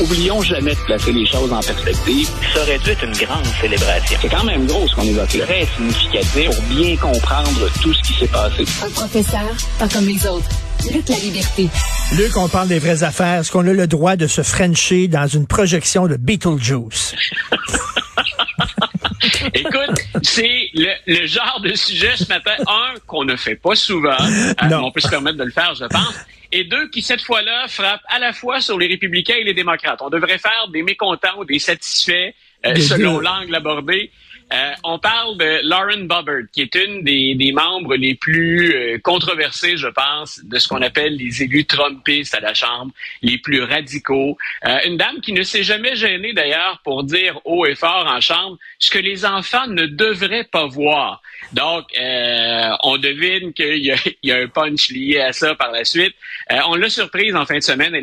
Oublions jamais de placer les choses en perspective. Ça aurait dû être une grande célébration. C'est quand même gros ce qu'on évoque là. Très significatif pour bien comprendre tout ce qui s'est passé. Un professeur, pas comme les autres. Luc la liberté. Luc, on parle des vraies affaires. Est-ce qu'on a le droit de se frencher dans une projection de Beetlejuice? Écoute, c'est le, genre de sujet ce matin, un, qu'on ne fait pas souvent. Euh, on peut se permettre de le faire, je pense. Et deux, qui cette fois-là frappe à la fois sur les républicains et les démocrates. On devrait faire des mécontents ou des satisfaits euh, selon l'angle abordé. Euh, on parle de Lauren Bobbert, qui est une des, membres les plus euh, controversés, je pense, de ce qu'on appelle les élus trumpistes à la Chambre, les plus radicaux. Euh, une dame qui ne s'est jamais gênée, d'ailleurs, pour dire haut et fort en Chambre ce que les enfants ne devraient pas voir. Donc, on devine qu'il y, a un punch lié à ça par la suite. on l'a surprise en fin de semaine.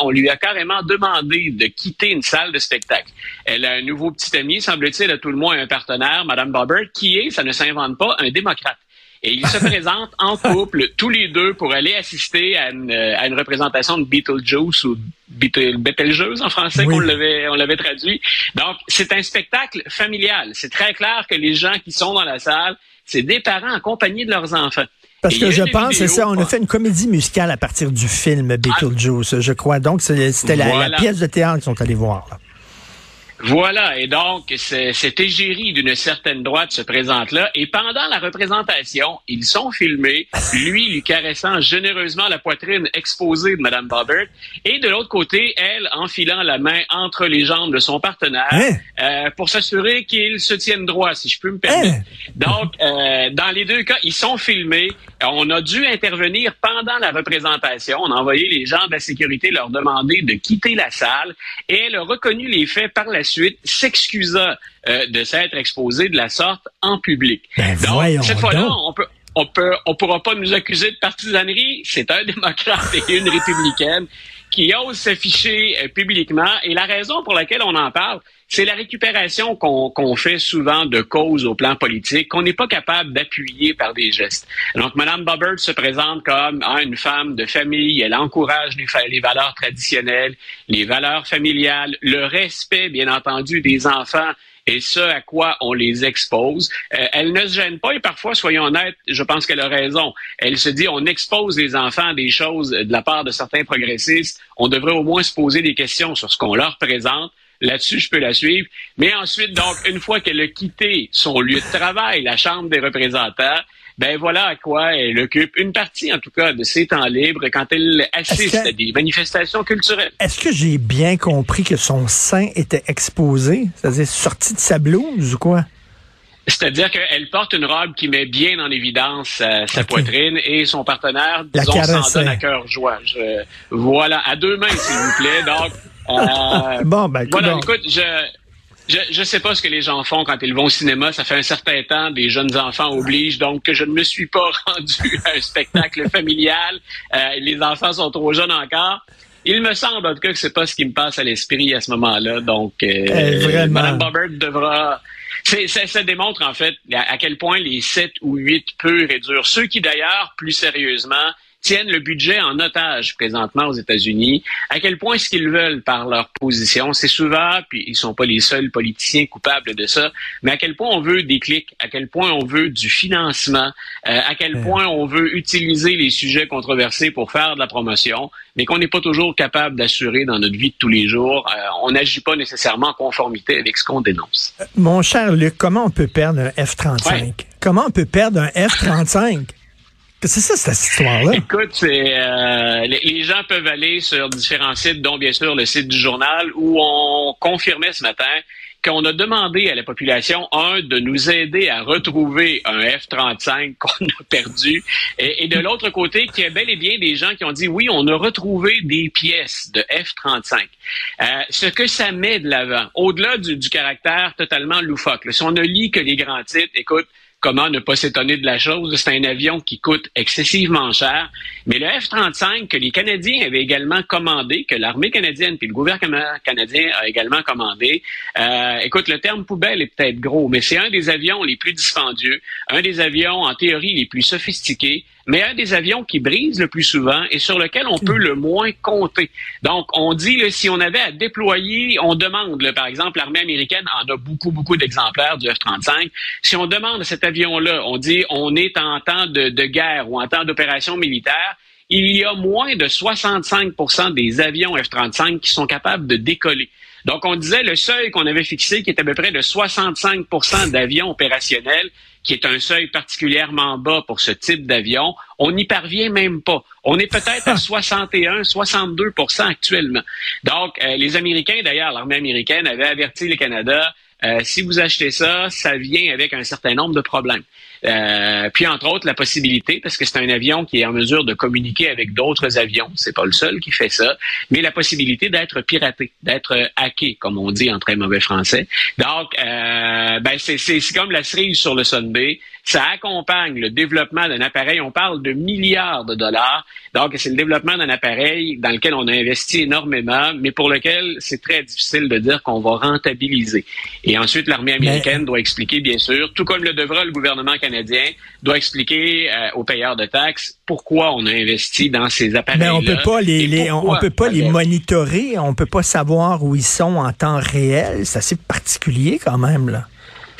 On lui a carrément demandé de quitter une salle de spectacle. Elle a un nouveau petit ami, semble-t-il, à tout le moins un partenaire, Mme Bobbert, qui est, ça ne s'invente pas, un démocrate. Et ils se présentent en couple, tous les deux, pour aller assister à une, à une représentation de Beetlejuice ou Beetlejuice en français, on l'avait, on l'avait traduit. Donc, c'est un spectacle familial. C'est très clair que les gens qui sont dans la salle, c'est des parents accompagnés de leurs enfants. Parce que je pense, c'est ça, on a fait une comédie musicale à partir du film Beetlejuice, je crois. Donc, c'était la, pièce de théâtre qu'ils sont allés voir. Là. Voilà, et donc cette égérie d'une certaine droite se présente là, et pendant la représentation, ils sont filmés, lui lui caressant généreusement la poitrine exposée de Madame Bobbert, et de l'autre côté, elle enfilant la main entre les jambes de son partenaire hein? euh, pour s'assurer qu'ils se tiennent droit, si je peux me permettre. Hein? Donc, euh, dans les deux cas, ils sont filmés. On a dû intervenir pendant la représentation. On a envoyé les gens de la sécurité leur demander de quitter la salle, et elle a reconnu les faits par la suite s'excusa euh, de s'être exposé de la sorte en public. Ben, donc, cette fois-là, on peut on peut on pourra pas nous accuser de partisanerie, c'est un démocrate et une républicaine qui ose s'afficher euh, publiquement et la raison pour laquelle on en parle, c'est la récupération qu'on fait souvent de causes au plan politique qu'on n'est pas capable d'appuyer par des gestes. Donc, Mme Bobbert se présente comme hein, une femme de famille. Elle encourage les, les valeurs traditionnelles, les valeurs familiales, le respect, bien entendu, des enfants et ce à quoi on les expose? Euh, elle ne se gêne pas et parfois, soyons honnêtes, je pense qu'elle a raison. Elle se dit, on expose les enfants à des choses de la part de certains progressistes. On devrait au moins se poser des questions sur ce qu'on leur présente. Là-dessus, je peux la suivre. Mais ensuite, donc, une fois qu'elle a quitté son lieu de travail, la Chambre des représentants, ben voilà à quoi elle occupe une partie, en tout cas, de ses temps libres quand elle assiste à des manifestations culturelles. Est-ce que j'ai bien compris que son sein était exposé, c'est-à-dire sorti de sa blouse ou quoi? C'est-à-dire qu'elle porte une robe qui met bien en évidence euh, sa poitrine et son partenaire, disons, s'en donne à cœur joie. voilà, à deux mains, s'il vous plaît. Donc, euh, bon, ben, voilà, écoute, je, je ne sais pas ce que les gens font quand ils vont au cinéma. Ça fait un certain temps, des jeunes enfants obligent, donc que je ne me suis pas rendu à un spectacle familial. Euh, les enfants sont trop jeunes encore. Il me semble en tout cas que c'est pas ce qui me passe à l'esprit à ce moment-là. Donc, euh, eh, Mme Bobbert devra. Ça, ça, démontre en fait à, à quel point les sept ou huit purs et durs, ceux qui d'ailleurs, plus sérieusement, tiennent le budget en otage présentement aux États-Unis, à quel point ce qu'ils veulent par leur position, c'est souvent, puis ils sont pas les seuls politiciens coupables de ça, mais à quel point on veut des clics, à quel point on veut du financement, euh, à quel point on veut utiliser les sujets controversés pour faire de la promotion, mais qu'on n'est pas toujours capable d'assurer dans notre vie de tous les jours? Euh, on n'agit pas nécessairement en conformité avec ce qu'on dénonce. Euh, mon cher Luc, comment on peut perdre un F-35? Comment on peut perdre un F-35? C'est ça, cette histoire-là? Écoute, c'est, euh, les, gens peuvent aller sur différents sites, dont bien sûr le site du journal, où on confirmait ce matin qu'on a demandé à la population, un, de nous aider à retrouver un F-35 qu'on a perdu, et, de l'autre côté, qu'il y a bel et bien des gens qui ont dit, oui, on a retrouvé des pièces de F-35. Euh, ce que ça met de l'avant, au-delà du, du caractère totalement loufoque, si on ne lit que les grands titres, écoute, comment ne pas s'étonner de la chose. C'est un avion qui coûte excessivement cher. Mais le F-35 que les Canadiens avaient également commandé, que l'armée canadienne puis le gouvernement canadien a également commandé, euh, écoute, le terme poubelle est peut-être gros, mais c'est un des avions les plus dispendieux, un des avions en théorie les plus sophistiqués, mais un des avions qui brise le plus souvent et sur lequel on peut le moins compter. Donc, on dit, si on avait à déployer, on demande, par exemple, l'armée américaine en a beaucoup, beaucoup d'exemplaires du F-35. Si on demande à cet avion-là, on dit, on est en temps de, de guerre ou en temps d'opération militaire, il y a moins de 65% des avions F-35 qui sont capables de décoller. Donc, on disait le seuil qu'on avait fixé, qui est à peu près de 65% d'avions opérationnels, qui est un seuil particulièrement bas pour ce type d'avion, on n'y parvient même pas. On est peut-être à 61, 62% actuellement. Donc, euh, les Américains, d'ailleurs, l'armée américaine avait averti le Canada, euh, si vous achetez ça, ça vient avec un certain nombre de problèmes. Euh, puis entre autres la possibilité, parce que c'est un avion qui est en mesure de communiquer avec d'autres avions, c'est pas le seul qui fait ça, mais la possibilité d'être piraté, d'être hacké, comme on dit en très mauvais français. Donc, euh, ben c'est comme la cerise sur le Sunday. Ça accompagne le développement d'un appareil. On parle de milliards de dollars. Donc, c'est le développement d'un appareil dans lequel on a investi énormément, mais pour lequel c'est très difficile de dire qu'on va rentabiliser. Et ensuite, l'armée américaine doit expliquer, bien sûr, tout comme le devra le gouvernement canadien, doit expliquer euh, aux payeurs de taxes pourquoi on a investi dans ces appareils. Mais on peut pas les, on, peut pas les monitorer, on peut pas savoir où ils sont en temps réel. C'est assez particulier quand même là.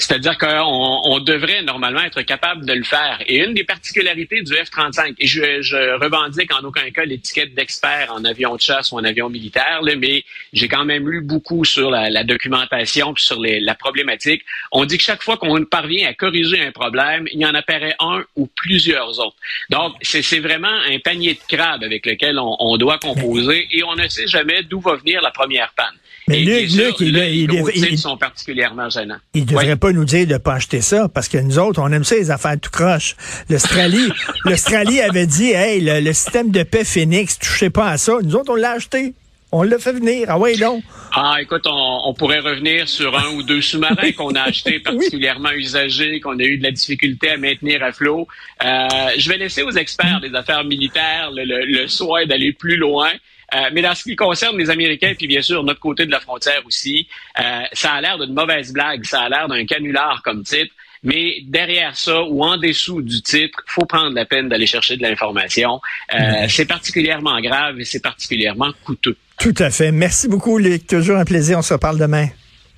C'est-à-dire qu'on on devrait normalement être capable de le faire. Et une des particularités du F-35, et je, je, revendique en aucun cas l'étiquette d'expert en avion de chasse ou en avion militaire, là, mais j'ai quand même lu beaucoup sur la, la documentation puis sur les, la problématique. On dit que chaque fois qu'on parvient à corriger un problème, il y en apparaît un ou plusieurs autres. Donc, c'est vraiment un panier de crabes avec lequel on, on doit composer et on ne sait jamais d'où va venir la première panne. Mais Luc, Luc, il, il, sont particulièrement gênants. Il devrait pas nous dire de pas acheter ça, parce que nous autres, on aime ça, les affaires tout croche. L'Australie, l'Australie avait dit, hey, le, système de paix Phoenix, touchez pas à ça. Nous autres, on l'a acheté. On l'a fait venir. Ah ouais, non. Ah, écoute, on, pourrait revenir sur un ou deux sous-marins qu'on a achetés particulièrement usagés, qu'on a eu de la difficulté à maintenir à flot. Euh, je vais laisser aux experts des affaires militaires le, le, le soin d'aller plus loin. Euh, mais dans ce qui concerne les Américains, puis bien sûr notre côté de la frontière aussi, euh, ça a l'air d'une mauvaise blague, ça a l'air d'un canular comme titre. Mais derrière ça ou en dessous du titre, faut prendre la peine d'aller chercher de l'information. Euh, c'est particulièrement grave et c'est particulièrement coûteux. Tout à fait. Merci beaucoup, Luc. Toujours un plaisir. On se reparle demain.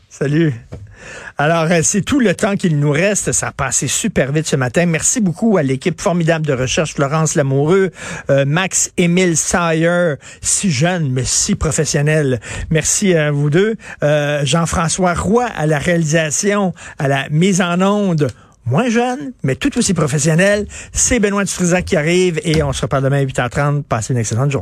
Salut. Alors, euh, c'est tout le temps qu'il nous reste. Ça a passé super vite ce matin. Merci beaucoup à l'équipe formidable de recherche, Florence Lamoureux, euh, Max Émile Sayer, si jeune, mais si professionnel. Merci à vous deux. Euh, Jean-François Roy à la réalisation, à la mise en onde moins jeune, mais tout aussi professionnel. C'est Benoît Dutrisac qui arrive et on se reparle demain à 8h30. Passez une excellente journée.